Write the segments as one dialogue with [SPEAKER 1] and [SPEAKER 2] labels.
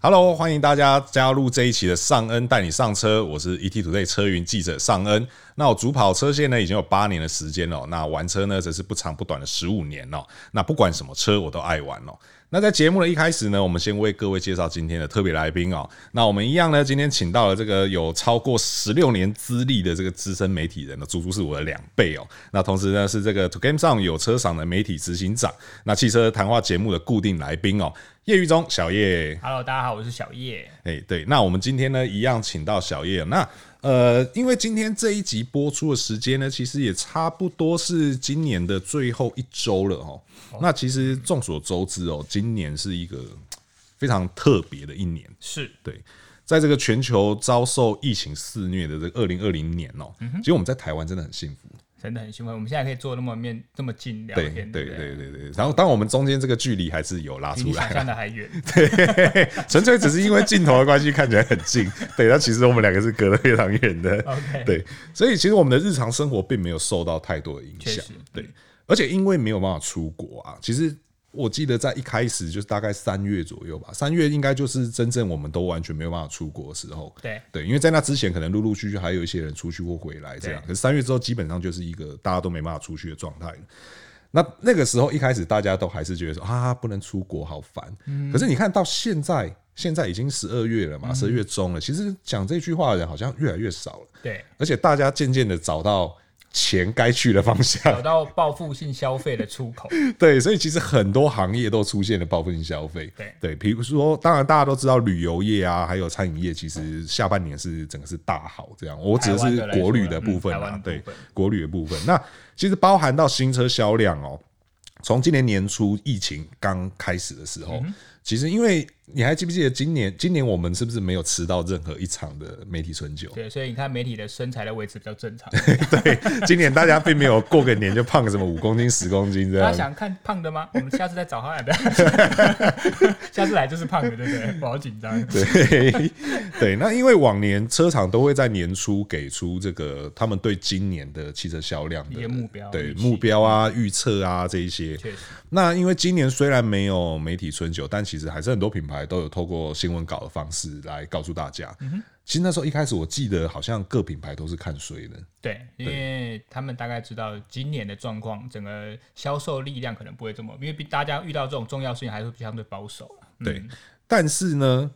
[SPEAKER 1] Hello，欢迎大家加入这一期的尚恩带你上车，我是 ETtoday 车云记者尚恩。那我主跑车线呢，已经有八年的时间了，那玩车呢则是不长不短的十五年了。那不管什么车我都爱玩哦。那在节目的一开始呢，我们先为各位介绍今天的特别来宾哦。那我们一样呢，今天请到了这个有超过十六年资历的这个资深媒体人呢，足足是我的两倍哦。那同时呢，是这个 2GameSome 有车赏的媒体执行长，那汽车谈话节目的固定来宾哦，叶毓中小叶。
[SPEAKER 2] Hello，大家好，我是小叶。
[SPEAKER 1] 哎，对，那我们今天呢，一样请到小叶。那呃，因为今天这一集播出的时间呢，其实也差不多是今年的最后一周了哦。那其实众所周知哦，今年是一个非常特别的一年，
[SPEAKER 2] 是
[SPEAKER 1] 对，在这个全球遭受疫情肆虐的这个二零二零年哦，其实我们在台湾真的很幸福。
[SPEAKER 2] 真的很兴奋，我们现在可以坐那么面这么近聊天，
[SPEAKER 1] 对对对？对对。然后，当我们中间这个距离还是有拉出来，比
[SPEAKER 2] 想象的还远，
[SPEAKER 1] 对，纯粹只是因为镜头的关系看起来很近，对，但其实我们两个是隔得非常远的
[SPEAKER 2] ，OK，
[SPEAKER 1] 对，所以其实我们的日常生活并没有受到太多的影响，对，而且因为没有办法出国啊，其实。我记得在一开始就是大概三月左右吧，三月应该就是真正我们都完全没有办法出国的时候。
[SPEAKER 2] 对
[SPEAKER 1] 对，因为在那之前可能陆陆续续还有一些人出去或回来这样，可是三月之后基本上就是一个大家都没办法出去的状态。那那个时候一开始大家都还是觉得说啊不能出国好烦，可是你看到现在，现在已经十二月了嘛，十二月中了，其实讲这句话的人好像越来越少了。
[SPEAKER 2] 对，
[SPEAKER 1] 而且大家渐渐的找到。钱该去的方向，
[SPEAKER 2] 找到报复性消费的出口。
[SPEAKER 1] 对，所以其实很多行业都出现了报复性消费。
[SPEAKER 2] 对
[SPEAKER 1] 对，比如说，当然大家都知道旅游业啊，还有餐饮业，其实下半年是整个是大好这样。我指的是国旅的部分啊，对，国旅的部分。那其实包含到新车销量哦，从今年年初疫情刚开始的时候。其实，因为你还记不记得今年？今年我们是不是没有吃到任何一场的媒体春酒？
[SPEAKER 2] 对，所以你看媒体的身材的维持比较正常。
[SPEAKER 1] 对，今年大家并没有过个年就胖个什么五公斤、十公斤这样。
[SPEAKER 2] 大家想看胖的吗？我们下次再找他来的。下次来就是胖的，对不对？不好紧张。
[SPEAKER 1] 对对，那因为往年车厂都会在年初给出这个他们对今年的汽车销量的
[SPEAKER 2] 目标，
[SPEAKER 1] 对目标啊、预测啊这一些。确实。那因为今年虽然没有媒体春酒，但其实还是很多品牌都有透过新闻稿的方式来告诉大家。嗯，其实那时候一开始我记得好像各品牌都是看衰的。
[SPEAKER 2] 对，因为他们大概知道今年的状况，整个销售力量可能不会这么，因为大家遇到这种重要事情还是相对保守。
[SPEAKER 1] 对，但是呢。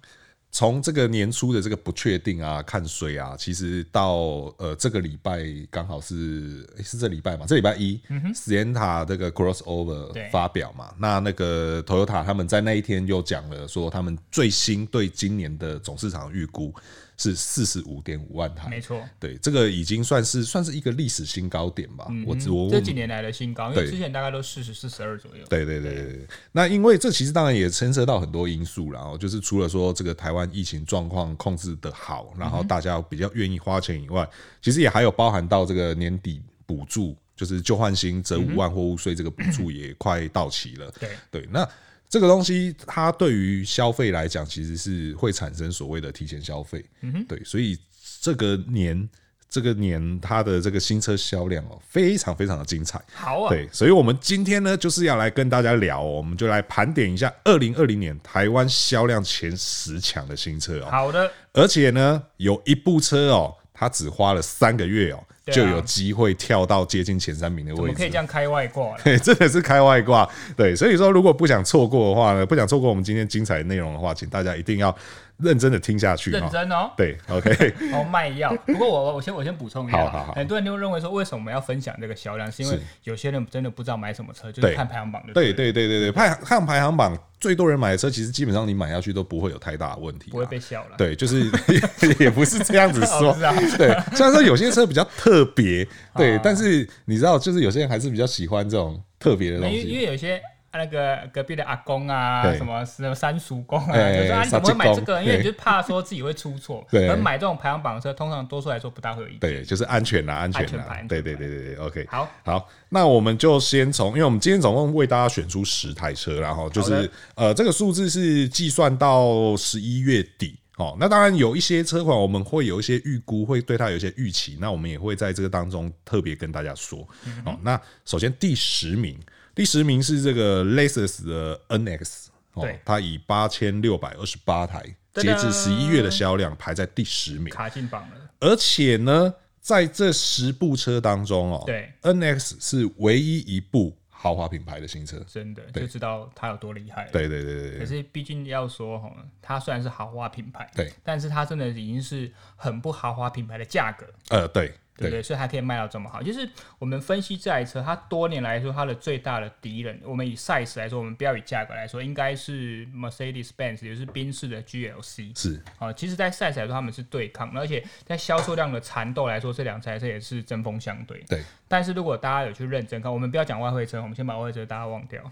[SPEAKER 1] 从这个年初的这个不确定啊，看水啊，其实到呃这个礼拜刚好是诶是这礼拜嘛？这礼拜一，Sienna 这个 Crossover 发表嘛，那那个 Toyota 他们在那一天又讲了说他们最新对今年的总市场预估。是四十五点五万台，
[SPEAKER 2] 没错，
[SPEAKER 1] 对，这个已经算是算是一个历史新高点吧。
[SPEAKER 2] 我我这几年来的新高，因为之前大概都四十四十二左右。
[SPEAKER 1] 对对对对，那因为这其实当然也牵涉到很多因素，然后就是除了说这个台湾疫情状况控制的好，然后大家比较愿意花钱以外，其实也还有包含到这个年底补助，就是旧换新折五万货物税这个补助也快到期了。对对，那。这个东西它对于消费来讲，其实是会产生所谓的提前消费，嗯哼，对，所以这个年这个年它的这个新车销量哦，非常非常的精彩，
[SPEAKER 2] 好啊，
[SPEAKER 1] 对，所以我们今天呢就是要来跟大家聊，我们就来盘点一下二零二零年台湾销量前十强的新车哦，
[SPEAKER 2] 好的，
[SPEAKER 1] 而且呢有一部车哦，它只花了三个月哦。就有机会跳到接近前三名的位置。
[SPEAKER 2] 我可以这样开外挂？
[SPEAKER 1] 对，真的是开外挂。对，所以说如果不想错过的话呢，不想错过我们今天精彩的内容的话，请大家一定要认真的听下去。
[SPEAKER 2] 认真哦。
[SPEAKER 1] 对，OK。
[SPEAKER 2] 哦，卖药。不过我我先我先补充一下。
[SPEAKER 1] 好好好。
[SPEAKER 2] 很多人都认为说，为什么我们要分享这个销量？是因为有些人真的不知道买什么车，就是看排行榜的。
[SPEAKER 1] 对对对对对，排看排行榜。最多人买的车，其实基本上你买下去都不会有太大的问题，
[SPEAKER 2] 不会被笑了。
[SPEAKER 1] 对，就是 也不是这样子说。对，虽然说有些车比较特别，对，但是你知道，就是有些人还是比较喜欢这种特别的东西，
[SPEAKER 2] 因为有些。那个隔壁的阿公啊，什么什么三叔公啊，就说啊，你怎么会买这个？因为你就怕说自己会出错。对，而买这种排行榜的车，通常多数来说不大会有意见。
[SPEAKER 1] 对，就是安全啦，安全啦。对对对对对，OK。
[SPEAKER 2] 好，
[SPEAKER 1] 好，那我们就先从，因为我们今天总共为大家选出十台车，然后就是呃，这个数字是计算到十一月底。哦，那当然有一些车款，我们会有一些预估，会对它有一些预期，那我们也会在这个当中特别跟大家说。哦，那首先第十名。第十名是这个 Lexus 的 NX
[SPEAKER 2] 对，
[SPEAKER 1] 它以八千六百二十八台，截至十一月的销量排在第十名，
[SPEAKER 2] 卡进榜了。
[SPEAKER 1] 而且呢，在这十部车当中哦，
[SPEAKER 2] 对
[SPEAKER 1] ，NX 是唯一一部豪华品牌的新车，
[SPEAKER 2] 真的就知道它有多厉害。
[SPEAKER 1] 对对对对。
[SPEAKER 2] 可是毕竟要说哈，它虽然是豪华品牌，
[SPEAKER 1] 对，
[SPEAKER 2] 但是它真的已经是很不豪华品牌的价格。
[SPEAKER 1] 呃，对。
[SPEAKER 2] 对不对，所以还可以卖到这么好。就是我们分析这台车，它多年来说它的最大的敌人，我们以 size 来说，我们不要以价格来说，应该是 Mercedes-Benz，也就是宾士的 GLC。
[SPEAKER 1] 是
[SPEAKER 2] 啊，其实，在 size 来说，他们是对抗，而且在销售量的缠斗来说，这两台车也是针锋相对。
[SPEAKER 1] 对。
[SPEAKER 2] 但是如果大家有去认真看，我们不要讲外汇车，我们先把外汇车大家忘掉。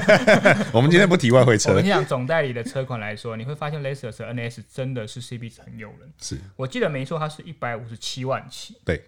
[SPEAKER 1] 我们今天不提外汇车。
[SPEAKER 2] 我们讲总代理的车款来说，你会发现 Lexus NS 真的是 CP 值很诱人。
[SPEAKER 1] 是
[SPEAKER 2] 我记得没错，它是一百五十七万起。
[SPEAKER 1] 对。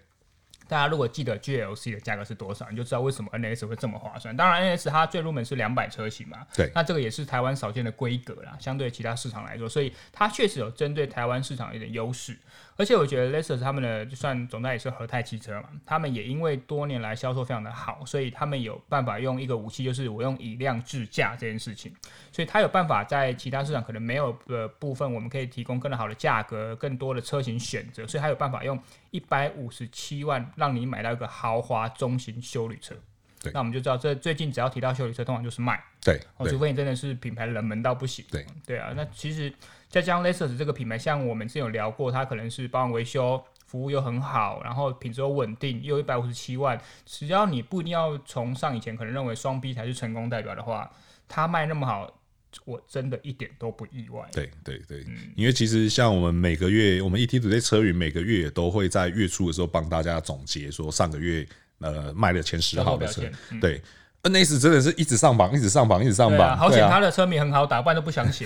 [SPEAKER 2] 大家如果记得 GLC 的价格是多少，你就知道为什么 NS 会这么划算。当然，NS 它最入门是两百车型嘛，
[SPEAKER 1] 对，
[SPEAKER 2] 那这个也是台湾少见的规格啦，相对其他市场来说，所以它确实有针对台湾市场有点优势。而且我觉得 Lexus 他们的就算总代理是和泰汽车嘛，他们也因为多年来销售非常的好，所以他们有办法用一个武器，就是我用以量制价这件事情，所以它有办法在其他市场可能没有的部分，我们可以提供更好的价格、更多的车型选择，所以它有办法用一百五十七万让你买到一个豪华中型修旅车。
[SPEAKER 1] 对，
[SPEAKER 2] 那我们就知道这最近只要提到修理车，通常就是卖。
[SPEAKER 1] 对，
[SPEAKER 2] 哦，除非你真的是品牌冷门到不行。
[SPEAKER 1] 对，
[SPEAKER 2] 对啊，那其实。再加上 Lexus 这个品牌，像我们之前有聊过，它可能是保养维修服务又很好，然后品质又稳定，又一百五十七万。只要你不一定要崇尚以前可能认为双 B 才是成功代表的话，它卖那么好，我真的一点都不意外。
[SPEAKER 1] 对对对，嗯，因为其实像我们每个月，我们 ET 车云每个月也都会在月初的时候帮大家总结，说上个月呃卖了前十号的车，嗯、对。NS 真的是一直上榜，一直上榜，一直上榜。
[SPEAKER 2] 好险他的车名很好打，不然都不想写。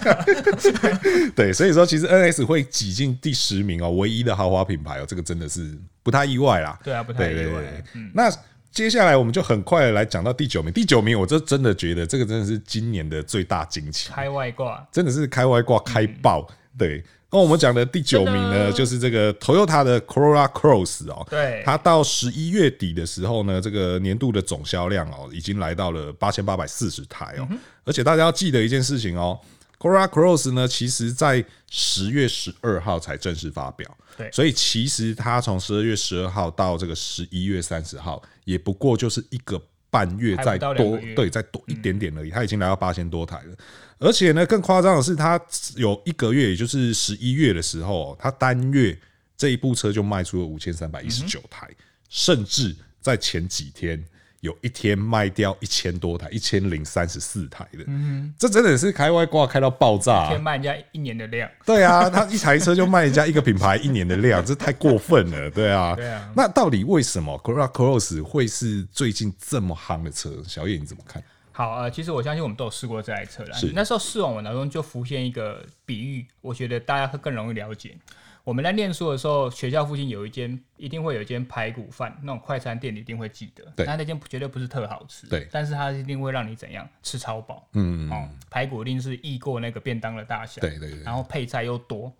[SPEAKER 1] 对，所以说其实 NS 会挤进第十名哦，唯一的豪华品牌哦，这个真的是不太意外啦。
[SPEAKER 2] 对啊，不太意外。
[SPEAKER 1] 对对对，那接下来我们就很快的来讲到第九名。第九名，我这真的觉得这个真的是今年的最大惊奇，
[SPEAKER 2] 开外挂，
[SPEAKER 1] 真的是开外挂开爆。对。那我们讲的第九名呢，就是这个 Toyota 的 Corolla Cross 哦，
[SPEAKER 2] 对，
[SPEAKER 1] 它到十一月底的时候呢，这个年度的总销量哦，已经来到了八千八百四十台哦，而且大家要记得一件事情哦，Corolla Cross 呢，其实在十月十二号才正式发表，
[SPEAKER 2] 对，
[SPEAKER 1] 所以其实它从十二月十二号到这个十一月三十号，也不过就是一个半月再多，对，再多一点点而已，它已经来到八千多台了。而且呢，更夸张的是，它有一个月，也就是十一月的时候，它单月这一部车就卖出了五千三百一十九台，甚至在前几天有一天卖掉一千多台，一千零三十四台的。嗯，这真的是开外挂开到爆炸，
[SPEAKER 2] 一天卖人家一年的量。
[SPEAKER 1] 对啊，他一台车就卖人家一个品牌一年的量，这太过分了。对啊，
[SPEAKER 2] 对啊。
[SPEAKER 1] 那到底为什么 Corolla Cross 会是最近这么夯的车？小叶你怎么看？
[SPEAKER 2] 好，呃，其实我相信我们都有试过这台车了。那时候试完我脑中就浮现一个比喻，我觉得大家会更容易了解。我们在念书的时候，学校附近有一间，一定会有一间排骨饭那种快餐店，你一定会记得。
[SPEAKER 1] 对，
[SPEAKER 2] 那那间绝对不是特好吃。
[SPEAKER 1] 对，
[SPEAKER 2] 但是它一定会让你怎样吃超饱。嗯嗯，哦，排骨一定是溢过那个便当的大小。
[SPEAKER 1] 对对对。
[SPEAKER 2] 然后配菜又多，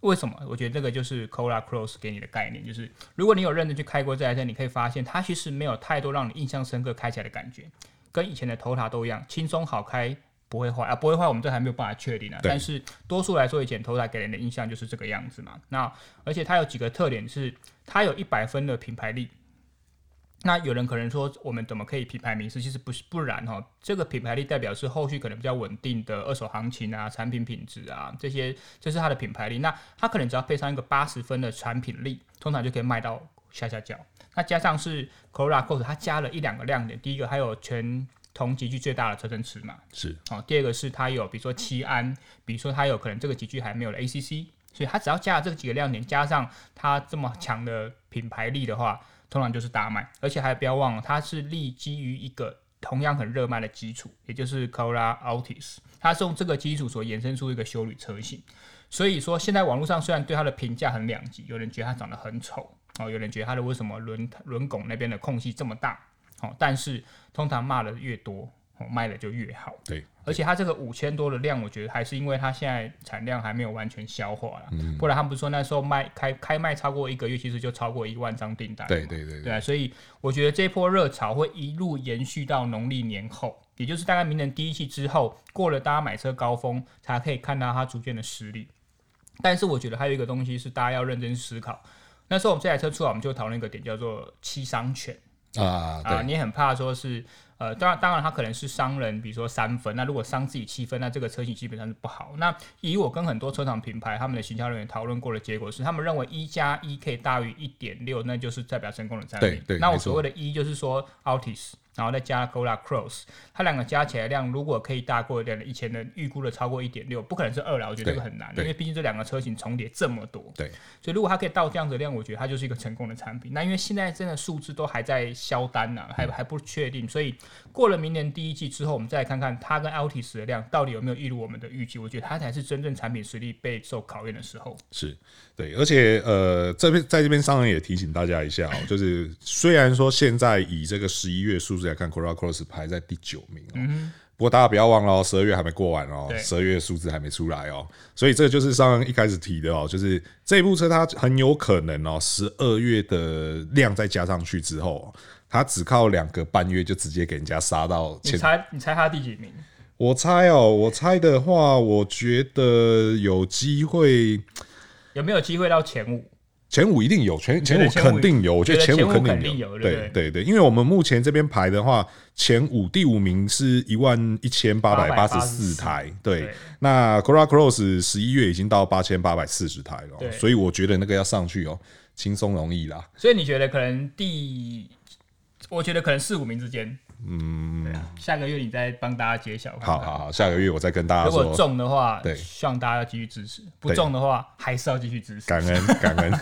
[SPEAKER 2] 为什么？我觉得这个就是 Corolla Cross 给你的概念，就是如果你有认真去开过这台车，你可以发现它其实没有太多让你印象深刻开起来的感觉。跟以前的头塔都一样，轻松好开，不会坏啊，不会坏，我们这还没有办法确定啊。但是多数来说，以前头来给人的印象就是这个样子嘛。那而且它有几个特点是，它有一百分的品牌力。那有人可能说，我们怎么可以品牌迷失？其实不是，不然哈。这个品牌力代表是后续可能比较稳定的二手行情啊，产品品质啊这些，这是它的品牌力。那它可能只要配上一个八十分的产品力，通常就可以卖到下下角。那加上是 Corolla Cross，它加了一两个亮点。第一个，还有全同级距最大的车身尺码，
[SPEAKER 1] 是
[SPEAKER 2] 哦。第二个是它有，比如说七安，比如说它有可能这个级距还没有了 ACC，所以它只要加了这几个亮点，加上它这么强的品牌力的话，通常就是大卖。而且还不要忘了，它是立基于一个同样很热卖的基础，也就是 Corolla Altis，它是用这个基础所延伸出一个休旅车型。所以说，现在网络上虽然对它的评价很两极，有人觉得它长得很丑。哦，有人觉得它的为什么轮轮拱那边的空隙这么大？哦，但是通常骂的越多，哦，卖的就越好。
[SPEAKER 1] 对，
[SPEAKER 2] 而且它这个五千多的量，我觉得还是因为它现在产量还没有完全消化了，嗯、不然他们不是说那时候卖开开卖超过一个月，其实就超过一万张订单。
[SPEAKER 1] 对对对对，
[SPEAKER 2] 对啊，所以我觉得这波热潮会一路延续到农历年后，也就是大概明年第一季之后，过了大家买车高峰，才可以看到它逐渐的实力。但是我觉得还有一个东西是大家要认真思考。那时候我们这台车出来，我们就讨论一个点，叫做七伤拳
[SPEAKER 1] 啊啊！
[SPEAKER 2] 你很怕说是呃，当然当然他可能是伤人，比如说三分，那如果伤自己七分，那这个车型基本上是不好。那以我跟很多车厂品牌他们的行销人员讨论过的结果是，他们认为一加一可以大于一点六，那就是代表成功的产品。
[SPEAKER 1] 对对，
[SPEAKER 2] 那我所谓的一就是说 Altis。然后再加 Corolla Cross，它两个加起来量如果可以大过点的，以前的预估的超过一点六，不可能是二了，我觉得这个很难，因为毕竟这两个车型重叠这么多。
[SPEAKER 1] 对，
[SPEAKER 2] 所以如果它可以到这样子的量，我觉得它就是一个成功的产品。那因为现在真的数字都还在销单呢、啊，还还不确定，所以过了明年第一季之后，我们再来看看它跟 Altis 的量到底有没有一如我们的预期。我觉得它才是真正产品实力备受考验的时候。
[SPEAKER 1] 是对，而且呃，这边在这边商人也提醒大家一下哦，就是虽然说现在以这个十一月数字来看，Corolla Cross 排在第九名哦，嗯，不过大家不要忘了哦，十二月还没过完哦，十二月数字还没出来哦，所以这就是上一开始提的哦，就是这部车它很有可能哦，十二月的量再加上去之后，它只靠两个半月就直接给人家杀到前。
[SPEAKER 2] 你猜你猜它第几名？
[SPEAKER 1] 我猜哦，我猜的话，我觉得有机会，
[SPEAKER 2] 有没有机会到前五？
[SPEAKER 1] 前五一定有，前前五肯定有，我觉得前五肯定有，对对对，因为我们目前这边排的话，前五第五名是一万一千八百八十四台，对，那 Corolla Cross 十一月已经到八千八百四十台了，所以我觉得那个要上去哦，轻松容易啦。
[SPEAKER 2] 所以你觉得可能第，我觉得可能四五名之间。嗯，下个月你再帮大家揭晓。
[SPEAKER 1] 好好好，下个月我再跟大家说。
[SPEAKER 2] 如果中的话，对，希望大家要继续支持；不中的话，还是要继续支持。
[SPEAKER 1] 感恩 感恩。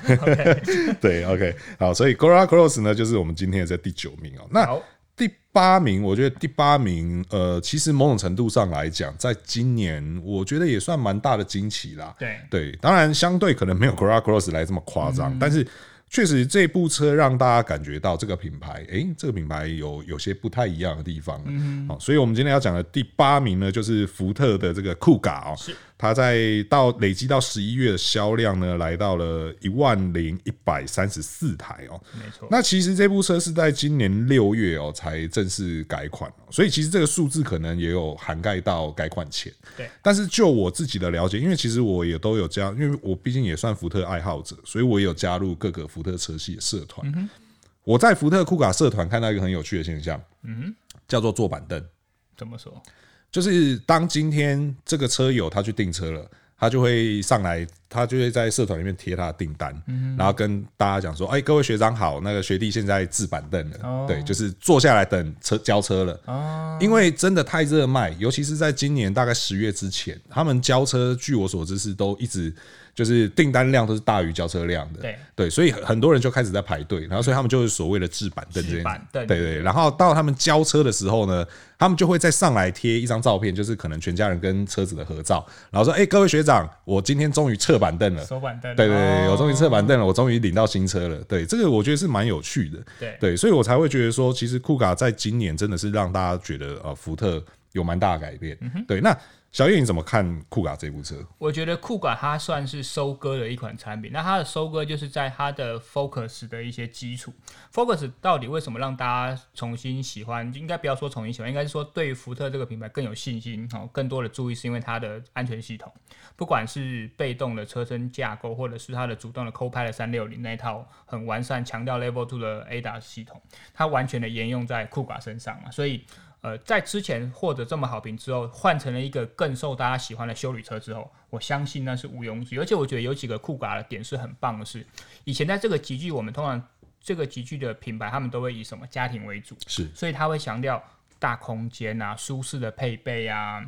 [SPEAKER 1] 对，OK，好，所以 Corolla Cross 呢，就是我们今天的在第九名哦。那第八名，我觉得第八名，呃，其实某种程度上来讲，在今年我觉得也算蛮大的惊奇啦。
[SPEAKER 2] 对
[SPEAKER 1] 对，当然相对可能没有 Corolla Cross 来这么夸张，但是。确实，这部车让大家感觉到这个品牌，诶、欸，这个品牌有有些不太一样的地方。嗯，好，所以我们今天要讲的第八名呢，就是福特的这个酷咖哦。它在到累积到十一月的销量呢，来到了一万零一百三十四台哦。
[SPEAKER 2] 没错。
[SPEAKER 1] 那其实这部车是在今年六月哦才正式改款，所以其实这个数字可能也有涵盖到改款前。
[SPEAKER 2] 对。
[SPEAKER 1] 但是就我自己的了解，因为其实我也都有加，因为我毕竟也算福特爱好者，所以我也有加入各个福特车系的社团。嗯。我在福特酷卡社团看到一个很有趣的现象，嗯，叫做坐板凳。
[SPEAKER 2] 怎么说？
[SPEAKER 1] 就是当今天这个车友他去订车了，他就会上来，他就会在社团里面贴他的订单，然后跟大家讲说：“哎，各位学长好，那个学弟现在置板凳了，对，就是坐下来等车交车了。因为真的太热卖，尤其是在今年大概十月之前，他们交车，据我所知是都一直。”就是订单量都是大于交车量的，
[SPEAKER 2] 对。
[SPEAKER 1] 对，所以很多人就开始在排队，然后所以他们就是所谓的置板凳这样，对。对，然后到他们交车的时候呢，他们就会再上来贴一张照片，就是可能全家人跟车子的合照，然后说：“哎，各位学长，我今天终于撤板凳了，
[SPEAKER 2] 收板凳，
[SPEAKER 1] 对对对，我终于撤板凳了，我终于领到新车了。”对，这个我觉得是蛮有趣的，
[SPEAKER 2] 对。
[SPEAKER 1] 对，所以我才会觉得说，其实酷卡在今年真的是让大家觉得呃，福特有蛮大的改变，对，那。小叶，你怎么看酷卡这部车？
[SPEAKER 2] 我觉得酷卡它算是收割的一款产品。那它的收割就是在它的 Focus 的一些基础。Focus 到底为什么让大家重新喜欢？应该不要说重新喜欢，应该是说对福特这个品牌更有信心，哦，更多的注意是因为它的安全系统。不管是被动的车身架构，或者是它的主动的 Co-Pilot 三六零那一套很完善、强调 Level Two 的 ADAS 系统，它完全的沿用在酷卡身上嘛，所以。呃，在之前获得这么好评之后，换成了一个更受大家喜欢的修理车之后，我相信那是毋庸置疑。而且我觉得有几个酷嘎的点是很棒的是，以前在这个集聚，我们通常这个集聚的品牌，他们都会以什么家庭为主，
[SPEAKER 1] 是，
[SPEAKER 2] 所以他会强调大空间啊、舒适的配备啊。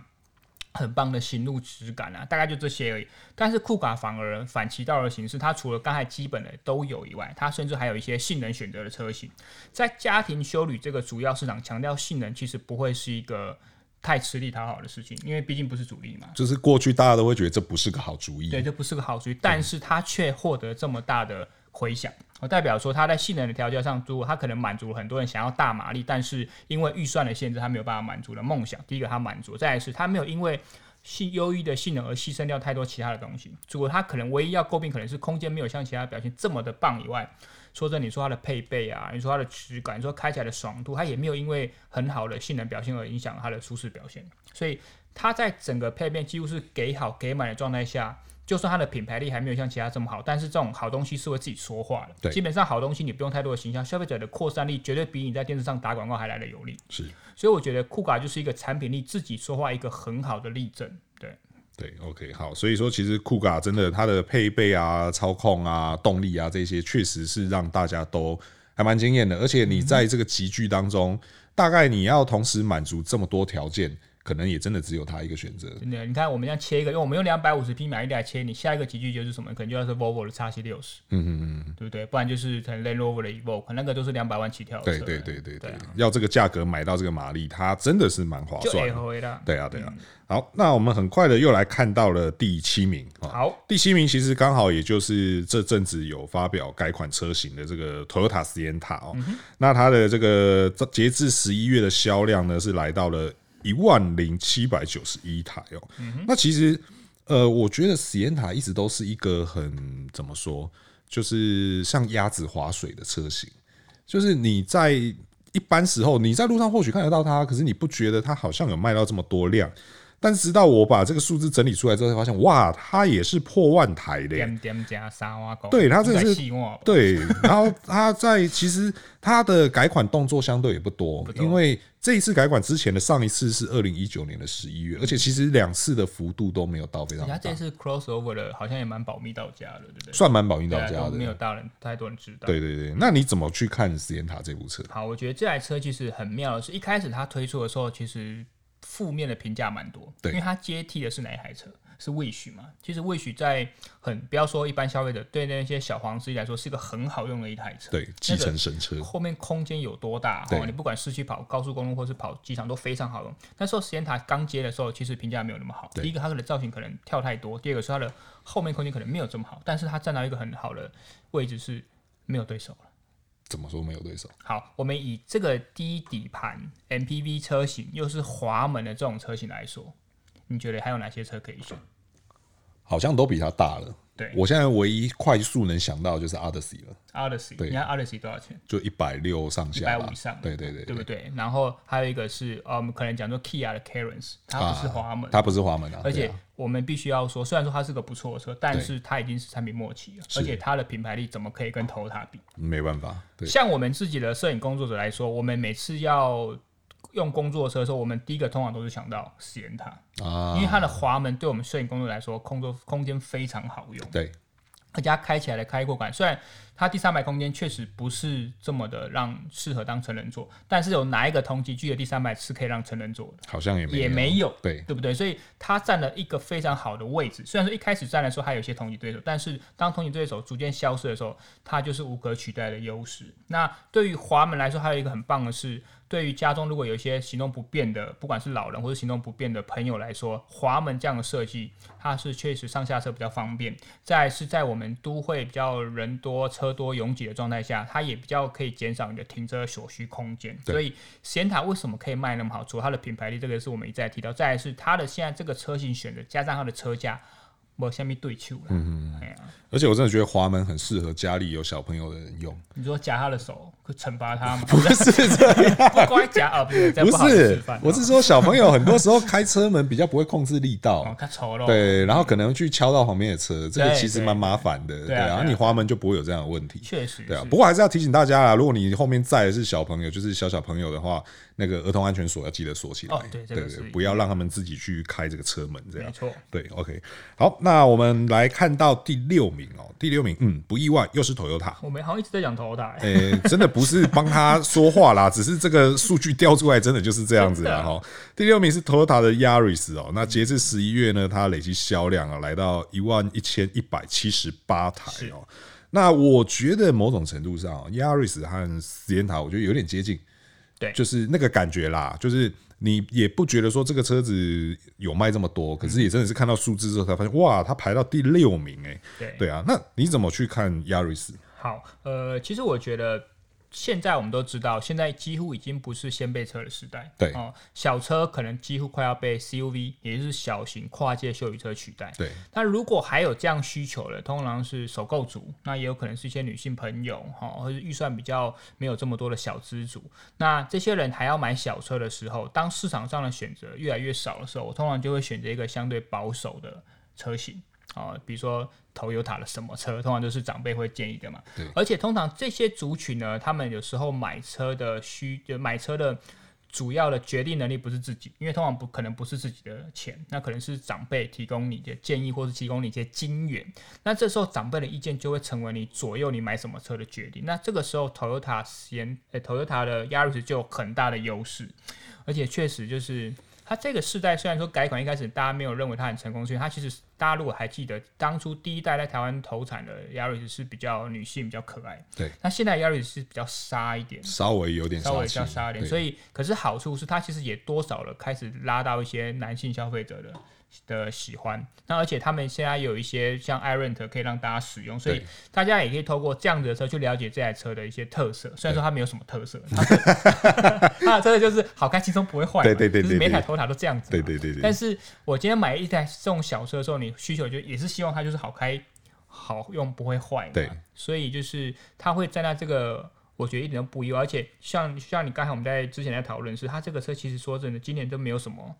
[SPEAKER 2] 很棒的行路质感啊，大概就这些而已。但是酷卡反而反其道而行之，它除了刚才基本的都有以外，它甚至还有一些性能选择的车型。在家庭修旅这个主要市场，强调性能其实不会是一个太吃力讨好的事情，因为毕竟不是主力嘛。
[SPEAKER 1] 就是过去大家都会觉得这不是个好主意，
[SPEAKER 2] 对，这不是个好主意，但是它却获得这么大的。回响。代表说它在性能的调教上，如果它可能满足很多人想要大马力，但是因为预算的限制，它没有办法满足的梦想。第一个，它满足；再来是它没有因为性优异的性能而牺牲掉太多其他的东西。如果它可能唯一要诟病，可能是空间没有像其他表现这么的棒以外，说真的，你说它的配备啊，你说它的质感，你说开起来的爽度，它也没有因为很好的性能表现而影响它的舒适表现。所以它在整个配备几乎是给好给满的状态下。就算它的品牌力还没有像其他这么好，但是这种好东西是会自己说话的。
[SPEAKER 1] 对，
[SPEAKER 2] 基本上好东西你不用太多的形象，消费者的扩散力绝对比你在电视上打广告还来的有力。
[SPEAKER 1] 是，
[SPEAKER 2] 所以我觉得酷卡就是一个产品力自己说话一个很好的例证。对，
[SPEAKER 1] 对，OK，好，所以说其实酷卡真的它的配备啊、操控啊、动力啊这些，确实是让大家都还蛮惊艳的。而且你在这个集聚当中，嗯、大概你要同时满足这么多条件。可能也真的只有他一个选择。
[SPEAKER 2] 真的，你看我们这样切一个，因为我们用两百五十匹马力来切，你下一个集聚就是什么？可能就要是 Volvo 的叉 C 六十。嗯嗯嗯，对不对？不然就是可能 Land Rover 的能那个都是两百万起跳。
[SPEAKER 1] 对对对对对，要这个价格买到这个马力，它真的是蛮划算的。对啊对啊。好，那我们很快的又来看到了第七名。
[SPEAKER 2] 好，
[SPEAKER 1] 第七名其实刚好也就是这阵子有发表改款车型的这个 Toyota Sienna 哦。那它的这个截至十一月的销量呢，是来到了。一万零七百九十一台哦，那其实呃，我觉得实验台一直都是一个很怎么说，就是像鸭子划水的车型，就是你在一般时候你在路上或许看得到它，可是你不觉得它好像有卖到这么多辆。但直到我把这个数字整理出来之后，才发现哇，它也是破万台的。对，它这个是对，然后它在其实它的改款动作相对也不多，因为这一次改款之前的上一次是二零一九年的十一月，而且其实两次的幅度都没有到非常大。它
[SPEAKER 2] 这次 crossover 的好像也蛮保密到家的，对不对？
[SPEAKER 1] 算蛮保密到家的，
[SPEAKER 2] 没有大人太多人知道。
[SPEAKER 1] 对对对，那你怎么去看 Sienna 这部车？
[SPEAKER 2] 好，我觉得这台车其实很妙的是，一开始它推出的时候，其实。负面的评价蛮多，对，因为它接替的是哪一台车？是 Wish 嘛？其实 Wish 在很不要说一般消费者，对那些小黄司机来说是一个很好用的一台车，
[SPEAKER 1] 对，继承神车。
[SPEAKER 2] 后面空间有多大？哦，你不管市区跑高速公路或是跑机场都非常好用。那时候时间塔刚接的时候，其实评价没有那么好。第一个，它的造型可能跳太多；第二个是它的后面空间可能没有这么好。但是它站到一个很好的位置，是没有对手了。
[SPEAKER 1] 怎么说没有对手？
[SPEAKER 2] 好，我们以这个低底盘 MPV 车型，又是滑门的这种车型来说，你觉得还有哪些车可以选？
[SPEAKER 1] 好像都比它大了。
[SPEAKER 2] 对，
[SPEAKER 1] 我现在唯一快速能想到就是 Odyssey 了。
[SPEAKER 2] Odyssey，对，你看 Odyssey 多少钱？
[SPEAKER 1] 就一百六上下，一
[SPEAKER 2] 百五以上。
[SPEAKER 1] 对对对，
[SPEAKER 2] 对不对？然后还有一个是，呃，我们可能讲说 Kia 的 Carens，它不是滑门，
[SPEAKER 1] 它不是滑门啊。
[SPEAKER 2] 而且我们必须要说，虽然说它是个不错的车，但是它已经是产品末期了，而且它的品牌力怎么可以跟 Toyota 比？
[SPEAKER 1] 没办法。
[SPEAKER 2] 像我们自己的摄影工作者来说，我们每次要。用工作车的时候，我们第一个通常都是想到 Sienna 啊，因为它的滑门对我们摄影工作来说，空间空间非常好用。
[SPEAKER 1] 对，
[SPEAKER 2] 而且它开起来的开阔感，虽然它第三排空间确实不是这么的让适合当成人座，但是有哪一个同级距的第三排是可以让成人坐的？
[SPEAKER 1] 好像也没有
[SPEAKER 2] 也没有，
[SPEAKER 1] 对
[SPEAKER 2] 对不对？所以它占了一个非常好的位置。虽然说一开始占的时候还有一些同级对手，但是当同级对手逐渐消失的时候，它就是无可取代的优势。那对于滑门来说，还有一个很棒的是。对于家中如果有一些行动不便的，不管是老人或者行动不便的朋友来说，滑门这样的设计，它是确实上下车比较方便。再来是在我们都会比较人多车多拥挤的状态下，它也比较可以减少你的停车所需空间。所以，Sienna 为什么可以卖那么好？除了它的品牌力，这个是我们一再提到。再来是它的现在这个车型选择，加上它的车价。没下面对手了，嗯嗯，
[SPEAKER 1] 而且我真的觉得滑门很适合家里有小朋友的人用。
[SPEAKER 2] 你说夹他的手，会惩罚他吗？
[SPEAKER 1] 不是这样，
[SPEAKER 2] 不乖夹啊，不是，
[SPEAKER 1] 不是，我是说小朋友很多时候开车门比较不会控制力道，对，然后可能去敲到旁边的车，这个其实蛮麻烦的，对啊，你滑门就不会有这样的问题，
[SPEAKER 2] 确实，
[SPEAKER 1] 对啊。不过还是要提醒大家啦，如果你后面载的是小朋友，就是小小朋友的话。那个儿童安全锁要记得锁起来，对对对，不要让他们自己去开这个车门，这样。没错。对，OK，好，那我们来看到第六名哦，第六名，嗯，不意外，又是 Toyota。
[SPEAKER 2] 我们好像一直在讲 Toyota，
[SPEAKER 1] 哎，真的不是帮他说话啦，只是这个数据调出来，真的就是这样子啦。哈，第六名是 Toyota 的 Yaris 哦，那截至十一月呢，它累计销量啊来到一万一千一百七十八台哦。那我觉得某种程度上，Yaris 和 Sienna 我觉得有点接近。
[SPEAKER 2] 对，
[SPEAKER 1] 就是那个感觉啦，就是你也不觉得说这个车子有卖这么多，可是也真的是看到数字之后才发现，哇，它排到第六名哎、欸，
[SPEAKER 2] 对，
[SPEAKER 1] 对啊，那你怎么去看 Yaris？
[SPEAKER 2] 好，呃，其实我觉得。现在我们都知道，现在几乎已经不是掀背车的时代。
[SPEAKER 1] 对
[SPEAKER 2] 哦，小车可能几乎快要被 CUV，也就是小型跨界休旅车取代。
[SPEAKER 1] 对。
[SPEAKER 2] 那如果还有这样需求的，通常是首购族，那也有可能是一些女性朋友，哈、哦，或者预算比较没有这么多的小资族。那这些人还要买小车的时候，当市场上的选择越来越少的时候，我通常就会选择一个相对保守的车型。啊、哦，比如说 Toyota 的什么车，通常都是长辈会建议的嘛。
[SPEAKER 1] 对。
[SPEAKER 2] 而且通常这些族群呢，他们有时候买车的需，就买车的主要的决定能力不是自己，因为通常不可能不是自己的钱，那可能是长辈提供你的建议，或是提供你一些金源。那这时候长辈的意见就会成为你左右你买什么车的决定。那这个时候 Toyota 先，呃，Toyota 的 Yaris 就有很大的优势，而且确实就是。它这个世代虽然说改款一开始大家没有认为它很成功，所以它其实大家如果还记得当初第一代在台湾投产的 Yaris 是比较女性比较可爱，
[SPEAKER 1] 对，
[SPEAKER 2] 那现在 Yaris 是比较沙一点，
[SPEAKER 1] 稍微有点
[SPEAKER 2] 稍微比较沙一点，所以可是好处是它其实也多少了开始拉到一些男性消费者的。的喜欢，那而且他们现在有一些像 iRent 可以让大家使用，所以大家也可以透过这样子的车去了解这台车的一些特色。虽然说它没有什么特色，它的 车就是 好开轻松不会坏，
[SPEAKER 1] 对对对，
[SPEAKER 2] 就是每台 Toyota 都这样子，
[SPEAKER 1] 对对对对。
[SPEAKER 2] 但是我今天买一台这种小车的时候，你需求就也是希望它就是好开、好用，不会坏，对。所以就是它会站在这个，我觉得一点都不意外。而且像像你刚才我们在之前在讨论是，它这个车其实说真的，今年都没有什么。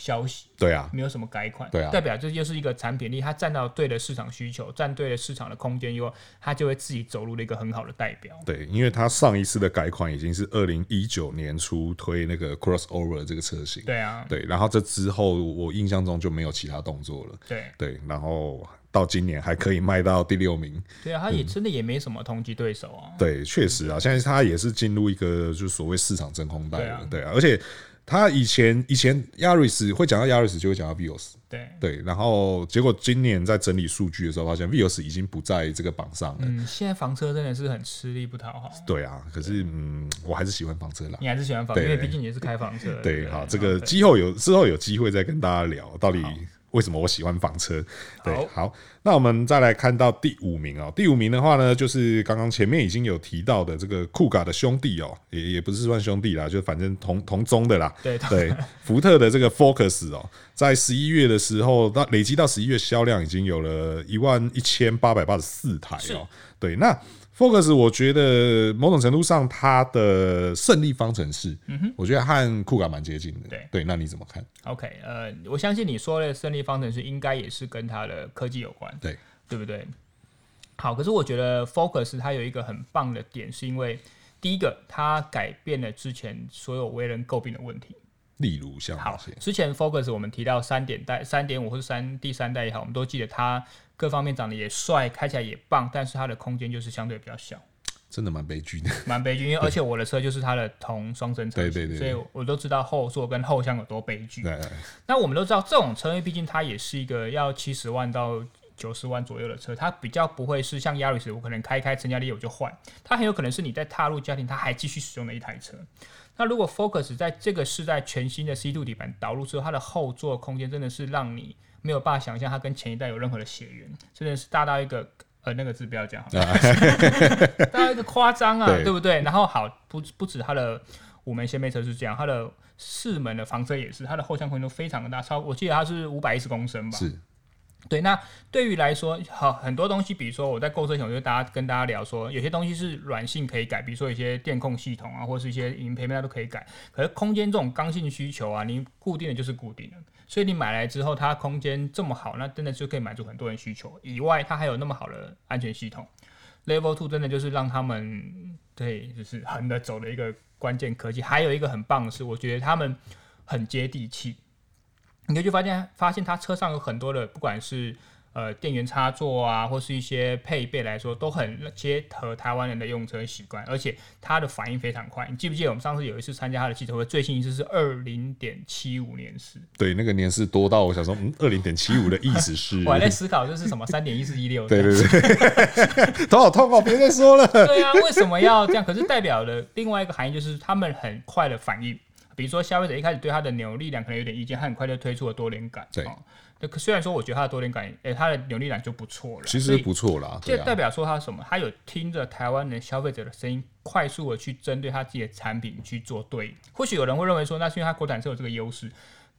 [SPEAKER 2] 消息
[SPEAKER 1] 对啊，
[SPEAKER 2] 没有什么改款，
[SPEAKER 1] 对啊，
[SPEAKER 2] 代表这就是一个产品力，它占到对的市场需求，占对了市场的空间以后，它就会自己走入了一个很好的代表。
[SPEAKER 1] 对，因为它上一次的改款已经是二零一九年初推那个 Crossover 这个车型，
[SPEAKER 2] 对啊，
[SPEAKER 1] 对，然后这之后我印象中就没有其他动作了，
[SPEAKER 2] 对。
[SPEAKER 1] 对，然后到今年还可以卖到第六名，
[SPEAKER 2] 对啊，它也真的也没什么同级对手啊，
[SPEAKER 1] 嗯、对，确实啊，现在它也是进入一个就是所谓市场真空带了，對啊，对啊，而且。他以前以前 Yaris 会讲到 Yaris 就会讲到 Vios，
[SPEAKER 2] 对
[SPEAKER 1] 对，然后结果今年在整理数据的时候，发现 Vios 已经不在这个榜上了。
[SPEAKER 2] 嗯，现在房车真的是很吃力不讨好。
[SPEAKER 1] 对啊，可是嗯，我还是喜欢房车啦。
[SPEAKER 2] 你还是喜欢房车，因为毕竟你也是开房车。
[SPEAKER 1] 对，好，这个之后有之后有机会再跟大家聊到底。为什么我喜欢房车？对，好，那我们再来看到第五名哦。第五名的话呢，就是刚刚前面已经有提到的这个酷卡的兄弟哦，也也不是算兄弟啦，就反正同同宗的啦。
[SPEAKER 2] 对
[SPEAKER 1] 对，福特的这个 Focus 哦，在十一月的时候，到累积到十一月销量已经有了一万一千八百八十四台哦。对，那。Focus，我觉得某种程度上，它的胜利方程式，嗯哼，我觉得和酷感蛮接近的。对对，那你怎么看
[SPEAKER 2] ？OK，呃，我相信你说的胜利方程式应该也是跟它的科技有关，
[SPEAKER 1] 对
[SPEAKER 2] 对不对？好，可是我觉得 Focus 它有一个很棒的点，是因为第一个，它改变了之前所有为人诟病的问题，
[SPEAKER 1] 例如像
[SPEAKER 2] 好，之前 Focus 我们提到三点代、三点五或者三第三代也好，我们都记得它。各方面长得也帅，开起来也棒，但是它的空间就是相对比较小，
[SPEAKER 1] 真的蛮悲剧的，
[SPEAKER 2] 蛮悲剧。因为而且我的车就是它的同双生车，对对对，所以我都知道后座跟后箱有多悲剧。那我们都知道这种车，因为毕竟它也是一个要七十万到九十万左右的车，它比较不会是像 Yaris，我可能开开成家立业我就换，它很有可能是你在踏入家庭，它还继续使用的一台车。那如果 Focus 在这个是在全新的 C2 底盘导入之后，它的后座空间真的是让你。没有办法想象它跟前一代有任何的血缘，真的是大到一个呃那个字不要讲好，大到一个夸张啊，对，对不对？然后好不不止它的五门掀背车是这样，它的四门的房车也是，它的后箱空间都非常的大，超我记得它是五百一十公升吧。是。对，那对于来说，好很多东西，比如说我在购车前，我就大家跟大家聊说，有些东西是软性可以改，比如说一些电控系统啊，或是一些影音配备它都可以改。可是空间这种刚性需求啊，你固定的就是固定的，所以你买来之后，它空间这么好，那真的就可以满足很多人需求。以外，它还有那么好的安全系统，Level Two 真的就是让他们对，就是横着走的一个关键科技。还有一个很棒的是，我觉得他们很接地气。你可以去发现，发现它车上有很多的，不管是呃电源插座啊，或是一些配备来说，都很结合台湾人的用车习惯，而且它的反应非常快。你记不记得我们上次有一次参加它的记者会，最新一次是二零点七五年式？对，那个年是多到我想说，嗯，二零点七五的意思是？我还在思考这是什么三点一四一六？对对对，头好痛哦，别再说了。对啊，为什么要这样？可是代表了另外一个含义，就是他们很快的反应。比如说消费者一开始对它的扭力量可能有点意见，它很快就推出了多连杆。
[SPEAKER 1] 对。
[SPEAKER 2] 那、哦、虽然说我觉得它的多连杆，诶、欸，它的扭力梁就不错了，
[SPEAKER 1] 其实不错啦。
[SPEAKER 2] 这代表说它什么？它有听着台湾人消费者的声音，快速的去针对它自己的产品去做对。或许有人会认为说，那是因为它国产车有这个优势。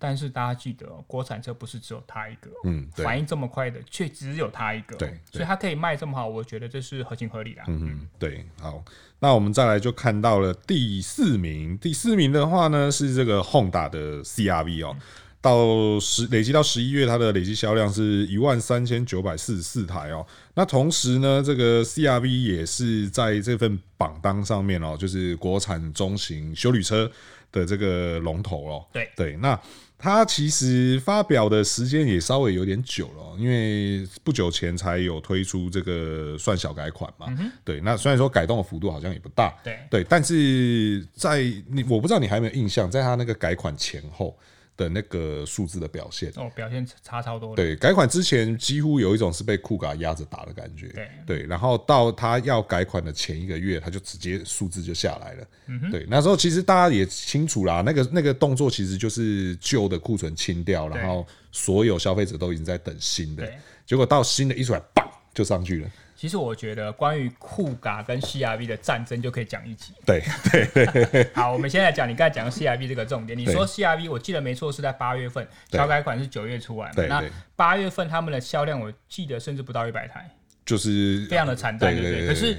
[SPEAKER 2] 但是大家记得，国产车不是只有它一个，嗯，反应这么快的却只有它一个，对，所以它可以卖这么好，我觉得这是合情合理的。
[SPEAKER 1] 嗯嗯，对，好，那我们再来就看到了第四名，第四名的话呢是这个 Honda 的 CRV 哦，到十累积到十一月，它的累计销量是一万三千九百四十四台哦。那同时呢，这个 CRV 也是在这份榜单上面哦，就是国产中型休旅车的这个龙头哦。
[SPEAKER 2] 对
[SPEAKER 1] 对，那。它其实发表的时间也稍微有点久了，因为不久前才有推出这个算小改款嘛。嗯、对，那虽然说改动的幅度好像也不大，
[SPEAKER 2] 对
[SPEAKER 1] 对，但是在你我不知道你还有没有印象，在他那个改款前后。的那个数字的表现
[SPEAKER 2] 哦，表现差超多。
[SPEAKER 1] 对，改款之前几乎有一种是被库嘎压着打的感觉。
[SPEAKER 2] 对
[SPEAKER 1] 对，然后到他要改款的前一个月，他就直接数字就下来了。嗯对，那时候其实大家也清楚啦，那个那个动作其实就是旧的库存清掉，然后所有消费者都已经在等新的，结果到新的一出来，棒就上去了。
[SPEAKER 2] 其实我觉得，关于酷嘎跟 CRV 的战争就可以讲一集。
[SPEAKER 1] 对对对。
[SPEAKER 2] 好，我们现在讲你刚才讲的 CRV 这个重点。你说 CRV，我记得没错是在八月份，小改款是九月出来嘛？那八月份他们的销量，我记得甚至不到一百台，
[SPEAKER 1] 就是
[SPEAKER 2] 非常的惨淡，对不对？可是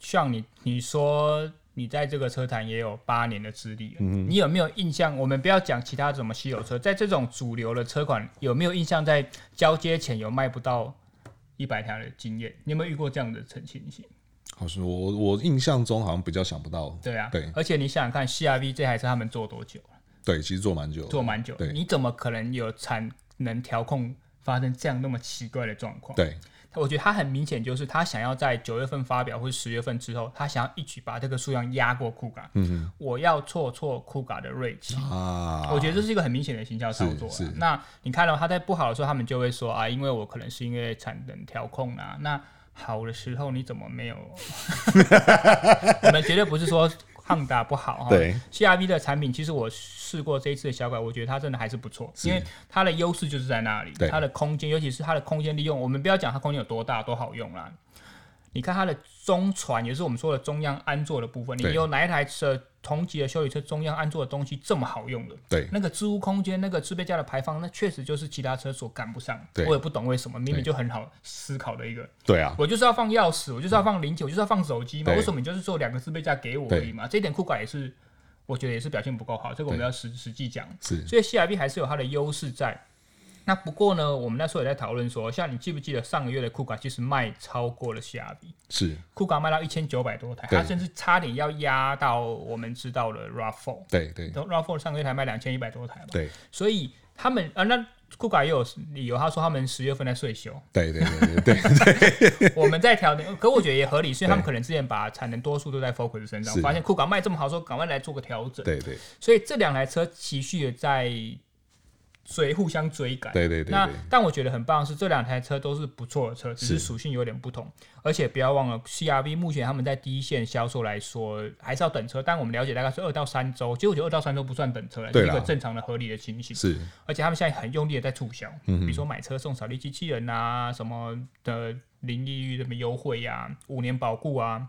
[SPEAKER 2] 像你你说你在这个车坛也有八年的资历，你有没有印象？我们不要讲其他什么稀有车，在这种主流的车款，有没有印象在交接前有卖不到？一百条的经验，你有没有遇过这样的情形？
[SPEAKER 1] 好像我我印象中好像比较想不到。
[SPEAKER 2] 对啊，
[SPEAKER 1] 对，
[SPEAKER 2] 而且你想想看，CRV 这台车他们做多久？
[SPEAKER 1] 对，其实做蛮久，
[SPEAKER 2] 做蛮久。对，你怎么可能有产能调控发生这样那么奇怪的状况？
[SPEAKER 1] 对。
[SPEAKER 2] 我觉得他很明显就是他想要在九月份发表或者十月份之后，他想要一举把这个数量压过酷咖。嗯哼，我要挫挫酷咖的锐气啊！我觉得这是一个很明显的行销操作。那你看到他在不好的时候，他们就会说啊，因为我可能是因为产能调控啊。那好的时候你怎么没有？我们绝对不是说。Honda 不好哈，对，CRV 的产品其实我试过这一次的小改，我觉得它真的还是不错，因为它的优势就是在那里，它的空间，尤其是它的空间利用，我们不要讲它空间有多大多好用啦。你看它的中传，也是我们说的中央安座的部分，你有哪一台车同级的修理车中央安座的东西这么好用的？
[SPEAKER 1] 对，
[SPEAKER 2] 那个置物空间，那个置备架的排放，那确实就是其他车所赶不上。我也不懂为什么，明明就很好思考的一个。
[SPEAKER 1] 对啊，
[SPEAKER 2] 我就是要放钥匙，我就是要放零件，我就是要放手机嘛。为什么你就是做两个置备架给我而已嘛？这一点酷改也是，我觉得也是表现不够好。这个我们要实实际讲。是，所以 CRV 还是有它的优势在。那不过呢，我们那时候也在讨论说，像你记不记得上个月的酷卡其实卖超过了 CRV，
[SPEAKER 1] 是。
[SPEAKER 2] 酷卡卖到一千九百多台，它甚至差点要压到我们知道的 RAV4，
[SPEAKER 1] 对对
[SPEAKER 2] ，RAV4 上个月才卖两千一百多台嘛，
[SPEAKER 1] 对，
[SPEAKER 2] 所以他们啊，那酷卡也有理由，他说他们十月份在税休，
[SPEAKER 1] 对对对对对，对。
[SPEAKER 2] 我们在调整，可我觉得也合理，所以他们可能之前把产能多数都在 Focus 身上，发现酷卡卖这么好，说赶快来做个调整，对对，所以这两台车持续的在。所以互相追赶，
[SPEAKER 1] 对对对，对。
[SPEAKER 2] 那但我觉得很棒的是，这两台车都是不错的车，只是属性有点不同。而且不要忘了，CRV 目前他们在第一线销售来说，还是要等车。但我们了解大概是二到三周，其实我觉得二到三周不算等车了，是一个正常的合理的情形。是。而且他们现在很用力的在促销，嗯，比如说买车送扫地机器人啊，什么的零利率什么优惠呀、啊，五年保固啊。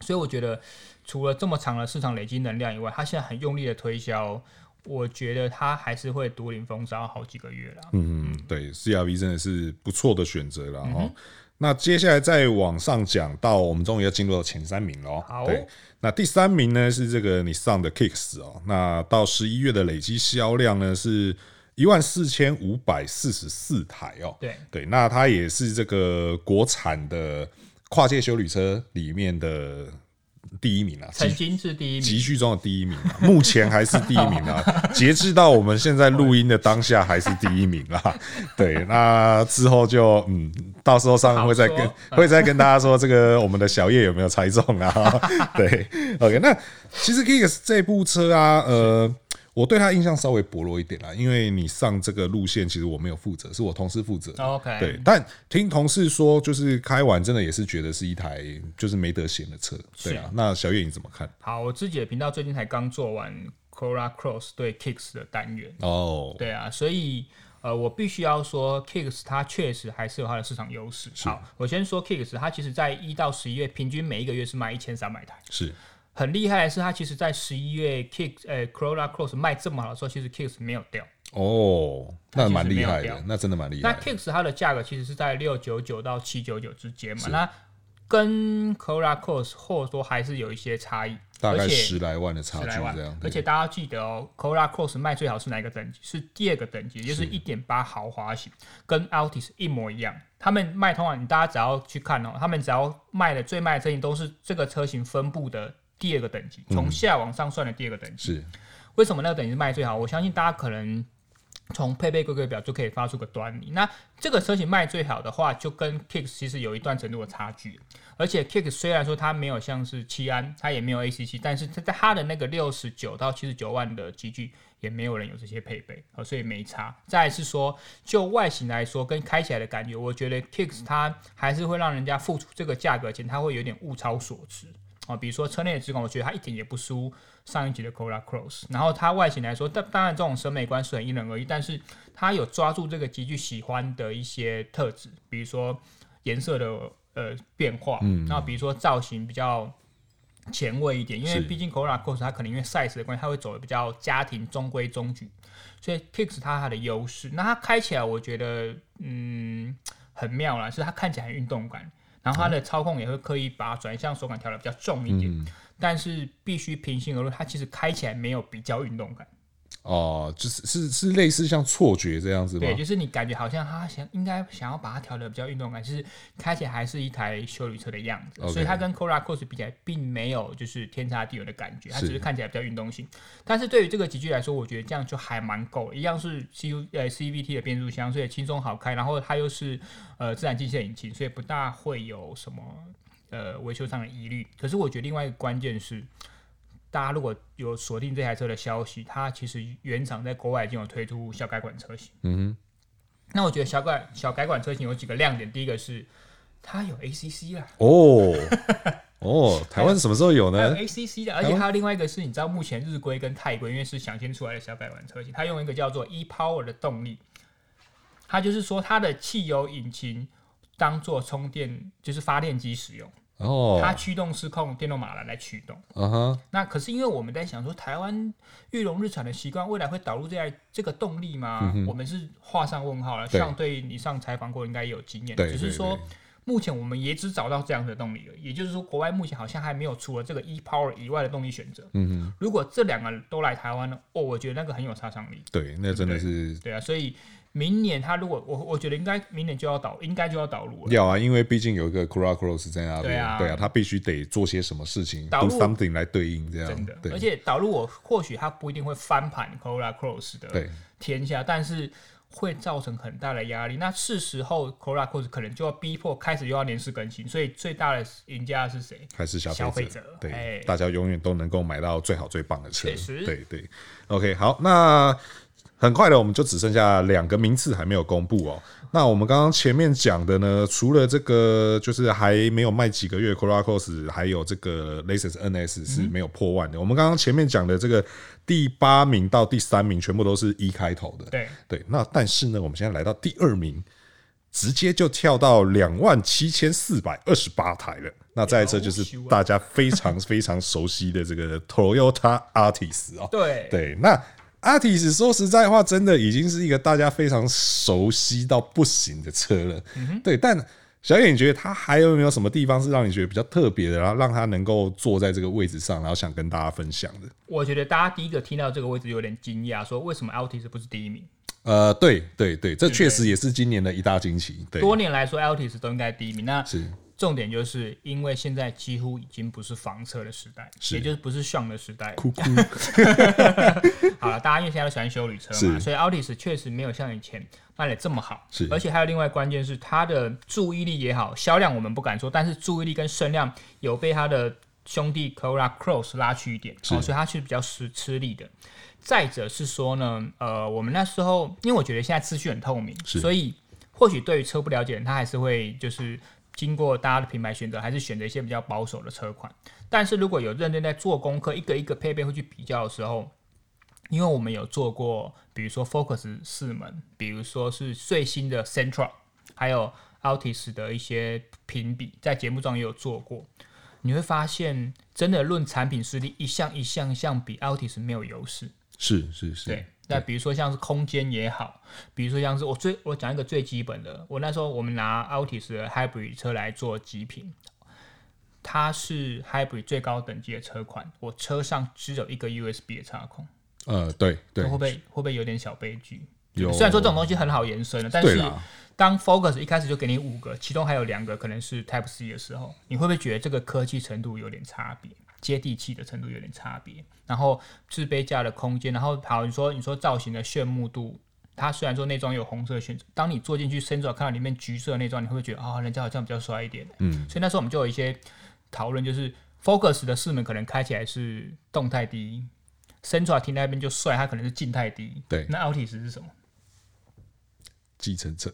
[SPEAKER 2] 所以我觉得，除了这么长的市场累积能量以外，他现在很用力的推销。我觉得他还是会独领风骚好几个月了。
[SPEAKER 1] 嗯嗯，对，CRV 真的是不错的选择了哈、嗯。那接下来再往上讲到，我们终于要进入到前三名了。好，对，那第三名呢是这个 Nissan 的 Kicks 哦。那到十一月的累积销量呢是一万四千五百四十四台哦。对对，那它也是这个国产的跨界修理车里面的。第一名啊，
[SPEAKER 2] 曾经是第一名，
[SPEAKER 1] 集序中的第一名啊，目前还是第一名啊。截至到我们现在录音的当下，还是第一名啊。对，那之后就嗯，到时候上面会再跟会再跟大家说，这个我们的小叶有没有猜中啊？对，OK，那其实 Kicks 这部车啊，呃。我对他印象稍微薄弱一点啦，因为你上这个路线，其实我没有负责，是我同事负责。OK，对，但听同事说，就是开完真的也是觉得是一台就是没得选的车。对啊，那小月你怎么看？
[SPEAKER 2] 好，我自己的频道最近才刚做完 Corolla Cross 对 Kicks 的单元。
[SPEAKER 1] 哦，
[SPEAKER 2] 对啊，所以呃，我必须要说 Kicks 它确实还是有它的市场优势。好，我先说 Kicks，它其实在一到十一月平均每一个月是卖一千三百台，
[SPEAKER 1] 是
[SPEAKER 2] 很厉害的是，它其实在十一月 Kicks 呃 Corolla Cross 卖这么好的时候，其实 Kicks 没有掉。
[SPEAKER 1] 哦，那蛮厉害的，那真的蛮厉害。
[SPEAKER 2] 那 Kicks 它的价格其实是在六九九到七九九之间嘛，那跟 Corolla Cross 或者说还是有一些差异，
[SPEAKER 1] 大概十来万的差距这样。
[SPEAKER 2] 而且大家记得哦，Corolla Cross 卖最好是哪一个等级？是第二个等级，也就是一点八豪华型，跟 Altis 一模一样。他们卖通常你大家只要去看哦，他们只要卖的最卖的车型都是这个车型分布的第二个等级，从下往上算的第二个等级。是为什么那个等级是卖最好？我相信大家可能。从配备规格表就可以发出个端倪。那这个车型卖最好的话，就跟 Kicks 其实有一段程度的差距。而且 Kicks 虽然说它没有像是七安，它也没有 ACC，但是它在它的那个六十九到七十九万的级距，也没有人有这些配备，所以没差。再来是说，就外形来说，跟开起来的感觉，我觉得 Kicks 它还是会让人家付出这个价格钱，它会有点物超所值。啊，比如说车内的质感，我觉得它一点也不输上一集的 Corolla Cross。然后它外形来说，当当然这种审美观是很因人而异，但是它有抓住这个极具喜欢的一些特质，比如说颜色的呃变化，嗯，然后比如说造型比较前卫一点，因为毕竟 Corolla Cross 它可能因为 size 的关系，它会走的比较家庭中规中矩，所以 Kicks 它它的优势，那它开起来我觉得嗯很妙啦，是它看起来很运动感。然后它的操控也会刻意把转向手感调的比较重一点，嗯、但是必须平心而论，它其实开起来没有比较运动感。哦，就是是是类似像错觉这样子吗？对，就是你感觉好像他想应该想要把它调的比较运动感，就是开起来还是一台修理车的样子。所以它跟 Corolla Cross 比起来，并没有就是天差地远的感觉，它只是看起来比较运动性。但是对于这个级距来说，我觉得这样就还蛮够，一样是 C U 呃 CVT 的变速箱，所以轻松好开。然后它又是呃自然进气引擎，所以不大会有什么呃维修上的疑虑。可是我觉得另外一个关键是。大家如果有锁定这台车的消息，它其实原厂在国外已经有推出小改款车型。嗯哼，那我觉得小改小改款车型有几个亮点，第一个是它有 ACC 啦。哦哦，台湾什么时候有呢？还有 ACC 的，而且还有另外一个是，你知道目前日规跟泰规因为是想先出来的小改款车型，它用一个叫做 ePower 的动力，它就是说它的汽油引擎当做充电，就是发电机使用。哦，它驱动是控电动马达来驱动。嗯哼，那可是因为我们在想说，台湾裕隆日产的习惯，未来会导入这台这个动力吗？嗯、我们是画上问号了。像对你上采访过，应该也有经验。只是说目前我们也只找到这样的动力了。也就是说，国外目前好像还没有除了这个 ePower 以外的动力选择。嗯哼，如果这两个都来台湾了，哦，我觉得那个很有杀伤力。对，那真的是对，对啊，所以。明年他如果我我觉得应该明年就要导，应该就要导入了。要啊，因为毕竟有一个 Corolla Cross 在那边，对啊，对啊，他必须得做些什么事情，do something 来对应这样。真的，而且导入我或许他不一定会翻盘 Corolla Cross 的天下，但是会造成很大的压力。那是时候 Corolla Cross 可能就要逼迫开始又要年式更新，所以最大的赢家是谁？还是消费者？对，哎、大家永远都能够买到最好最棒的车。确实，对对。OK，好，那。很快的，我们就只剩下两个名次还没有公布哦。那我们刚刚前面讲的呢，除了这个就是还没有卖几个月，Corolla Cross 还有这个 Lexus NS 是没有破万的。我们刚刚前面讲的这个第八名到第三名全部都是一开头的。对对，那但是呢，我们现在来到第二名，直接就跳到两万七千四百二十八台了。那再来这就是大家非常非常熟悉的这个 Toyota Artis 哦。对对，那。Altis 说实在话，真的已经是一个大家非常熟悉到不行的车了。嗯、对，但小野，你觉得它还有没有什么地方是让你觉得比较特别的，然后让它能够坐在这个位置上，然后想跟大家分享的？我觉得大家第一个听到这个位置有点惊讶，说为什么 Altis 不是第一名？呃，对对对，这确实也是今年的一大惊奇。对，多年来说 Altis 都应该第一名。那是。重点就是因为现在几乎已经不是房车的时代，也就是不是炫的时代。哭哭 好了，大家因为现在都喜欢修旅车嘛，所以 Altis 确实没有像以前卖的这么好。是而且还有另外关键是它的注意力也好，销量我们不敢说，但是注意力跟声量有被它的兄弟 Corolla Cross 拉去一点，哦，所以它是比较吃吃力的。再者是说呢，呃，我们那时候因为我觉得现在资讯很透明，所以或许对于车不了解的人，他还是会就是。经过大家的品牌选择，还是选择一些比较保守的车款。但是如果有认真在做功课，一个一个配备会去比较的时候，因为我们有做过，比如说 Focus 四门，比如说是最新的 Sentra，还有 Altis 的一些评比，在节目中也有做过。你会发现，真的论产品实力，一项一项一项比 Altis 没有优势。
[SPEAKER 1] 是是是。
[SPEAKER 2] 对，那比如说像是空间也好，比如说像是我最我讲一个最基本的，我那时候我们拿 Altis 的 Hybrid 车来做极品。它是 Hybrid 最高等级的车款，我车上只有一个 USB 的插孔。
[SPEAKER 1] 呃，对对，
[SPEAKER 2] 会不会会不会有点小悲剧？
[SPEAKER 1] 有，
[SPEAKER 2] 虽然说这种东西很好延伸的，但是当 Focus 一开始就给你五个，其中还有两个可能是 Type C 的时候，你会不会觉得这个科技程度有点差别，接地气的程度有点差别？然后自杯架的空间，然后好，你说你说造型的炫目度，它虽然说内装有红色选择，当你坐进去深入看到里面橘色的内装，你会不会觉得啊、哦，人家好像比较帅一点？嗯，所以那时候我们就有一些。讨论就是 Focus 的四门可能开起来是动态第一，Sentra 停那边就帅，它可能是静态第一。
[SPEAKER 1] 对，
[SPEAKER 2] 那 Altis 是什么？
[SPEAKER 1] 计程车，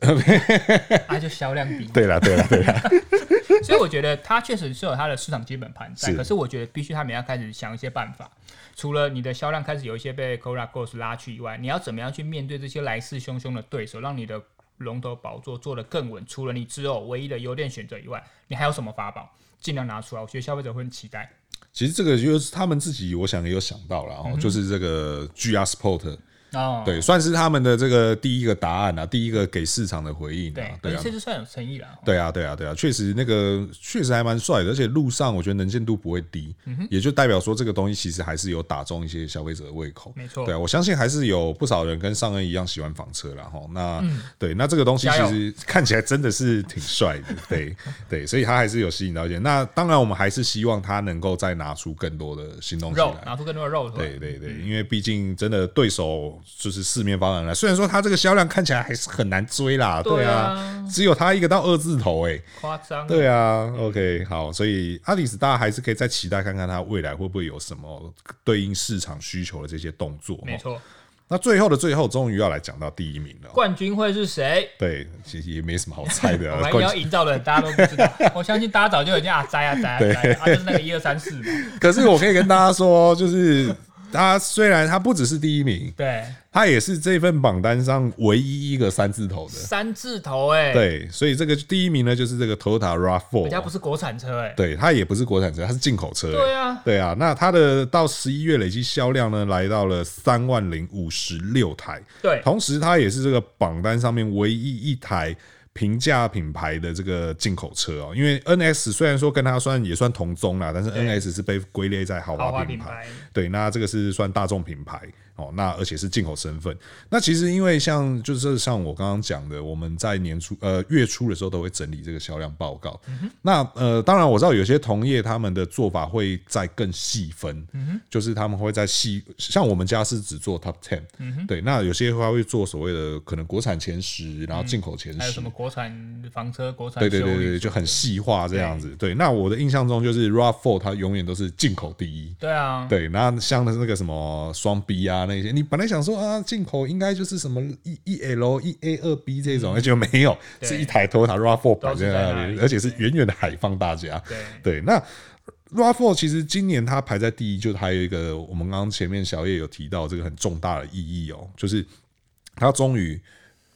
[SPEAKER 2] 啊就销量第一。
[SPEAKER 1] 对啦，对啦，对啦。
[SPEAKER 2] 所以我觉得它确实是有它的市场基本盘在，可是我觉得必须他们要开始想一些办法。除了你的销量开始有一些被 Corolla Ghost 拉去以外，你要怎么样去面对这些来势汹汹的对手，让你的龙头宝座做得更稳？除了你只有唯一的优电选择以外，你还有什么法宝？尽量拿出来，我觉得消费者会很期待。
[SPEAKER 1] 其实这个就是他们自己，我想也有想到了，嗯、就是这个 GR Sport。哦，对，算是他们的这个第一个答案啊，第一个给市场的回应啊。
[SPEAKER 2] 对，
[SPEAKER 1] 对啊，
[SPEAKER 2] 这是算有诚意了。
[SPEAKER 1] 对啊，对啊，对啊，确实那个确实还蛮帅的，而且路上我觉得能见度不会低，嗯，也就代表说这个东西其实还是有打中一些消费者的胃口。
[SPEAKER 2] 没错，
[SPEAKER 1] 对啊，我相信还是有不少人跟上恩一样喜欢房车了哈。那、嗯、对，那这个东西其实看起来真的是挺帅的，对对，所以他还是有吸引到一些。那当然，我们还是希望他能够再拿出更多的新东西来，
[SPEAKER 2] 拿出更多的肉。
[SPEAKER 1] 对对对，因为毕竟真的对手就是四面。八方了，虽然说它这个销量看起来还是很难追啦，对啊，对啊，只有它一个到二字头，哎，
[SPEAKER 2] 夸张，
[SPEAKER 1] 对啊，OK，好，所以 Altis 大家还是可以再期待看看它未来会不会有什么对应市场需求的这些动作。
[SPEAKER 2] 没错，
[SPEAKER 1] 那最后的最后，终于要来讲到第一名了，
[SPEAKER 2] 冠军会是谁？
[SPEAKER 1] 对，其实也没什么好猜的，
[SPEAKER 2] 我们要营造的大家都不知道，我相信大家早就已经啊摘啊摘啊摘啊，就是那个一二三四嘛。
[SPEAKER 1] 可是我可以跟大家说，就是。他虽然他不只是第一名，
[SPEAKER 2] 对，
[SPEAKER 1] 他也是这份榜单上唯一一个三字头的。
[SPEAKER 2] 三字头哎、欸，
[SPEAKER 1] 对，所以这个第一名呢就是这个 Toyota RAV4，
[SPEAKER 2] 人家不是国产车哎、欸，
[SPEAKER 1] 对，它也不是国产车，它是进口车、欸，
[SPEAKER 2] 对啊，
[SPEAKER 1] 对啊，那它的到十一月累计销量呢来到了三万零五十六台，
[SPEAKER 2] 对，同
[SPEAKER 1] 时它也是这个榜单上面唯一一台。平价品牌的这个进口车哦，因为 NS 虽然说跟它算也算同宗啦，但是 NS 是被归类在豪华品牌，对，那这个是算大众品牌。哦，那而且是进口身份。那其实因为像就是像我刚刚讲的，我们在年初呃月初的时候都会整理这个销量报告。嗯、那呃，当然我知道有些同业他们的做法会再更细分、嗯，就是他们会在细，像我们家是只做 Top Ten、嗯。对，那有些话会做所谓的可能国产前十，然后进口前十、嗯，还有
[SPEAKER 2] 什么国产房车、国产
[SPEAKER 1] 对对对对，就很细化这样子对。对，那我的印象中就是 RAV4 它永远都是进口第一。
[SPEAKER 2] 对啊，
[SPEAKER 1] 对，那像的那个什么双 B 啊。那些你本来想说啊，进口应该就是什么一一 L 一 A 二 B 这种，而且没有，是一台 Toyota RAV4 摆在那里，而且是远远的海放大家。对对，那 RAV4 其实今年它排在第一，就还有一个我们刚刚前面小叶有提到这个很重大的意义哦，就是它终于。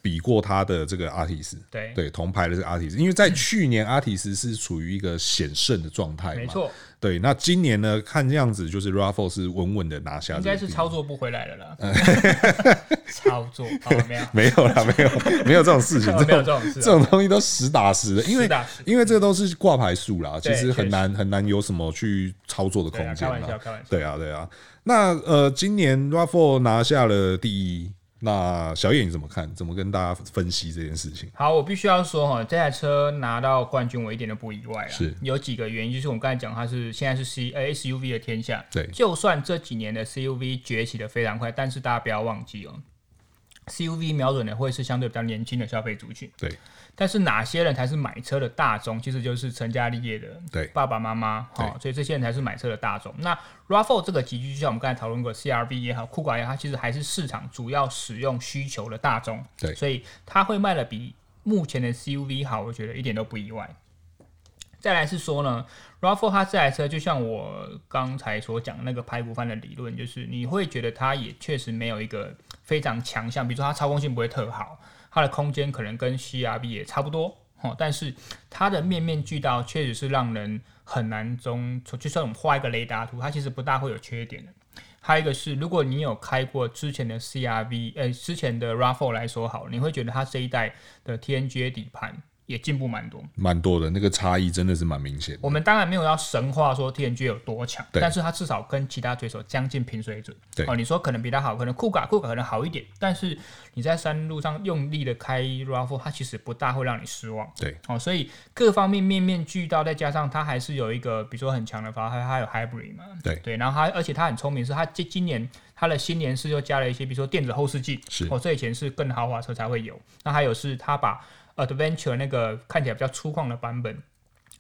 [SPEAKER 1] 比过他的这个阿提斯，
[SPEAKER 2] 对
[SPEAKER 1] 对，铜牌的这个阿提斯，因为在去年阿提斯是处于一个险胜的状态嘛，没错，对。那今年呢，看这样子就是 RAV4 是稳稳的拿下，应该
[SPEAKER 2] 是操作不回来了啦。操作好没有？
[SPEAKER 1] 没有啦，没有，没有这种事情，没有这种事，这种东西都实打实的，因为因为这都是挂牌数啦，其实很难很难有什么去操作的空间。开玩笑，开玩笑。对啊，对啊。那呃，今年 RAV4 拿下了第一。那小叶你怎么看？怎么跟大家分析这件事情？
[SPEAKER 2] 好，我必须要说哈，这台车拿到冠军，我一点都不意外啊。是有几个原因，就是我们刚才讲，它是现在是 C SUV 的天下。对，就算这几年的 CUV 崛起的非常快，但是大家不要忘记哦，CUV 瞄准的会是相对比较年轻的消费族群。对。但是哪些人才是买车的大众？其实就是成家立业的爸爸妈妈，哈，所以这些人才是买车的大众。那 RAV4 这个集聚，就像我们刚才讨论过，CRV 也好，酷狗也好，它其实还是市场主要使用需求的大众。对，所以它会卖的比目前的 CUV 好，我觉得一点都不意外。再来是说呢，RAV4 它这台车就像我刚才所讲那个排骨饭的理论，就是你会觉得它也确实没有一个非常强项，比如说它操控性不会特好，它的空间可能跟 CRV 也差不多，哦，但是它的面面俱到确实是让人很难中，就算我们画一个雷达图，它其实不大会有缺点的。还有一个是，如果你有开过之前的 CRV，呃，之前的 RAV4 来说好，你会觉得它这一代的 TNGA 底盘。也进步蛮多，
[SPEAKER 1] 蛮多的，那个差异真的是蛮明显。
[SPEAKER 2] 我们当然没有要神话说 TNGA 有多强，但是它至少跟其他对手将近平水准。
[SPEAKER 1] 对
[SPEAKER 2] 哦，你说可能比它好，可能酷卡酷卡可能好一点，但是你在山路上用力的开 RAV4，它其实不大会让你失望。
[SPEAKER 1] 对，
[SPEAKER 2] 哦，所以各方面面面俱到，再加上它还是有一个，比如说很强的发，它它有 Hybrid 嘛。
[SPEAKER 1] 对
[SPEAKER 2] 对，然后它而且它很聪明，是它今今年它的新年式又加了一些，比如说电子后视镜。
[SPEAKER 1] 是
[SPEAKER 2] 哦，这以前是更豪华车才会有。那还有是它把。Adventure 那个看起来比较粗犷的版本，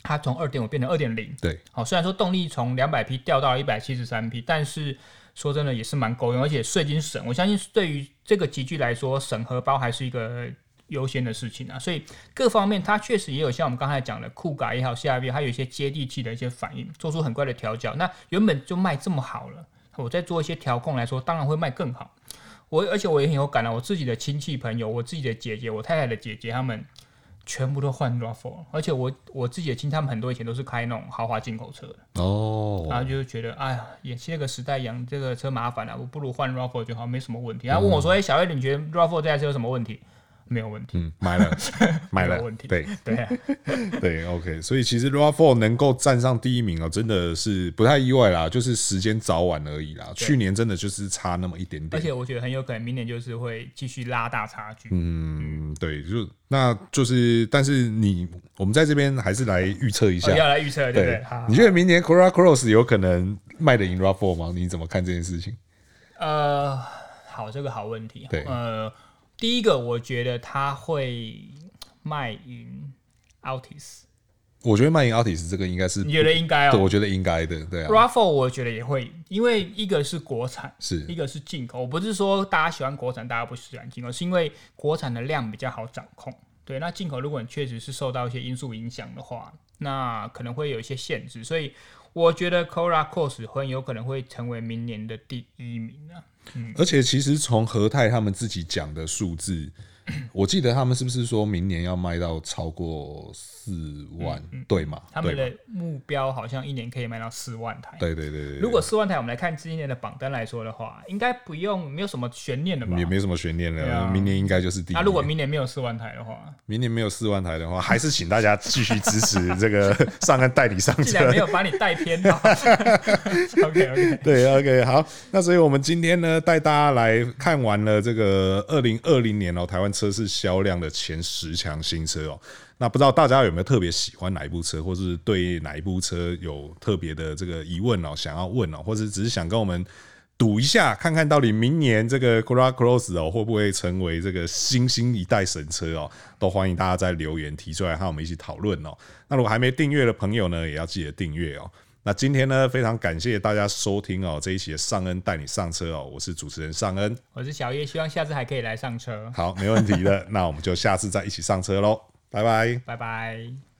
[SPEAKER 2] 它从二点五变成二点零。
[SPEAKER 1] 对，
[SPEAKER 2] 好，虽然说动力从两百匹掉到了一百七十三匹，但是说真的也是蛮够用，而且税金省。我相信对于这个集聚来说，省荷包还是一个优先的事情啊。所以各方面它确实也有像我们刚才讲的酷改也好，CRV 它有一些接地气的一些反应，做出很快的调教。那原本就卖这么好了，我再做一些调控来说，当然会卖更好。我而且我也很有感啊，我自己的亲戚朋友，我自己的姐姐，我太太的姐姐，他们全部都换 RAV4，而且我我自己的亲戚，他们很多以前都是开那种豪华进口车的
[SPEAKER 1] 哦，
[SPEAKER 2] 然后就觉得哎呀，也这个时代养这个车麻烦了，啊，我不如换 RAV4 就好，没什么问题。然后问我说，哎，嗯，小叶，你觉得 RAV4 这台车有什么问题？没有问题，
[SPEAKER 1] 嗯，买了，买了，
[SPEAKER 2] 问题，
[SPEAKER 1] 对
[SPEAKER 2] 对、啊、
[SPEAKER 1] 对，OK，所以其实 RAV4 能够站上第一名哦，真的是不太意外啦，就是时间早晚而已啦。去年真的就是差那么一点点，
[SPEAKER 2] 而且我觉得很有可能明年就是会继续拉大差距。
[SPEAKER 1] 嗯，对，就那就是，但是你我们在这边还是来预测一下，
[SPEAKER 2] 哦、要来预测，对不对，对？
[SPEAKER 1] 你觉得明年 Corolla Cross 有可能卖得赢 RAV4 吗？你怎么看这件事情？
[SPEAKER 2] 呃，好，这个好问题，
[SPEAKER 1] 对，
[SPEAKER 2] 呃。第一个，我觉得他会卖淫 Altis。
[SPEAKER 1] 我觉得卖淫 Altis 这个应该是，
[SPEAKER 2] 你觉得应该哦？
[SPEAKER 1] 对，我觉得应该的，对啊。
[SPEAKER 2] Raffle 我觉得也会，因为一个是国产，
[SPEAKER 1] 是
[SPEAKER 2] 一个是进口。我不是说大家喜欢国产，大家不喜欢进口，是因为国产的量比较好掌控。对，那进口如果你确实是受到一些因素影响的话，那可能会有一些限制。所以我觉得 Cora Course 很有可能会成为明年的第一名啊。
[SPEAKER 1] 嗯而且其实从和泰他们自己讲的数字。我记得他们是不是说明年要卖到超过四万？嗯嗯、对吗？
[SPEAKER 2] 他们的目标好像一年可以卖到四万台。
[SPEAKER 1] 对对对。
[SPEAKER 2] 如果四万台，我们来看今年的榜单来说的话，应该不用没有什么悬念的吧？
[SPEAKER 1] 也没什么悬念了，啊，明年应该就是第一。那
[SPEAKER 2] 如果明年没有四万台的话，
[SPEAKER 1] 明年没有四万台的话，还是请大家继续支持这个 上岸代理商车。
[SPEAKER 2] 既然没有把你带偏到。OK OK。
[SPEAKER 1] 对 OK 好，那所以我们今天呢带大家来看完了这个二零二零年哦台湾。车是销量的前十强新车哦，那不知道大家有没有特别喜欢哪一部车，或是对哪一部车有特别的这个疑问哦，想要问哦，或者只是想跟我们赌一下，看看到底明年这个 Corolla Cross 哦会不会成为这个新兴一代神车哦，都欢迎大家在留言提出来，和我们一起讨论哦。那如果还没订阅的朋友呢，也要记得订阅哦。那今天呢，非常感谢大家收听哦，这一期的尚恩带你上车哦，我是主持人尚恩，
[SPEAKER 2] 我是小叶，希望下次还可以来上车。
[SPEAKER 1] 好，没问题的，那我们就下次再一起上车喽，拜拜，
[SPEAKER 2] 拜拜。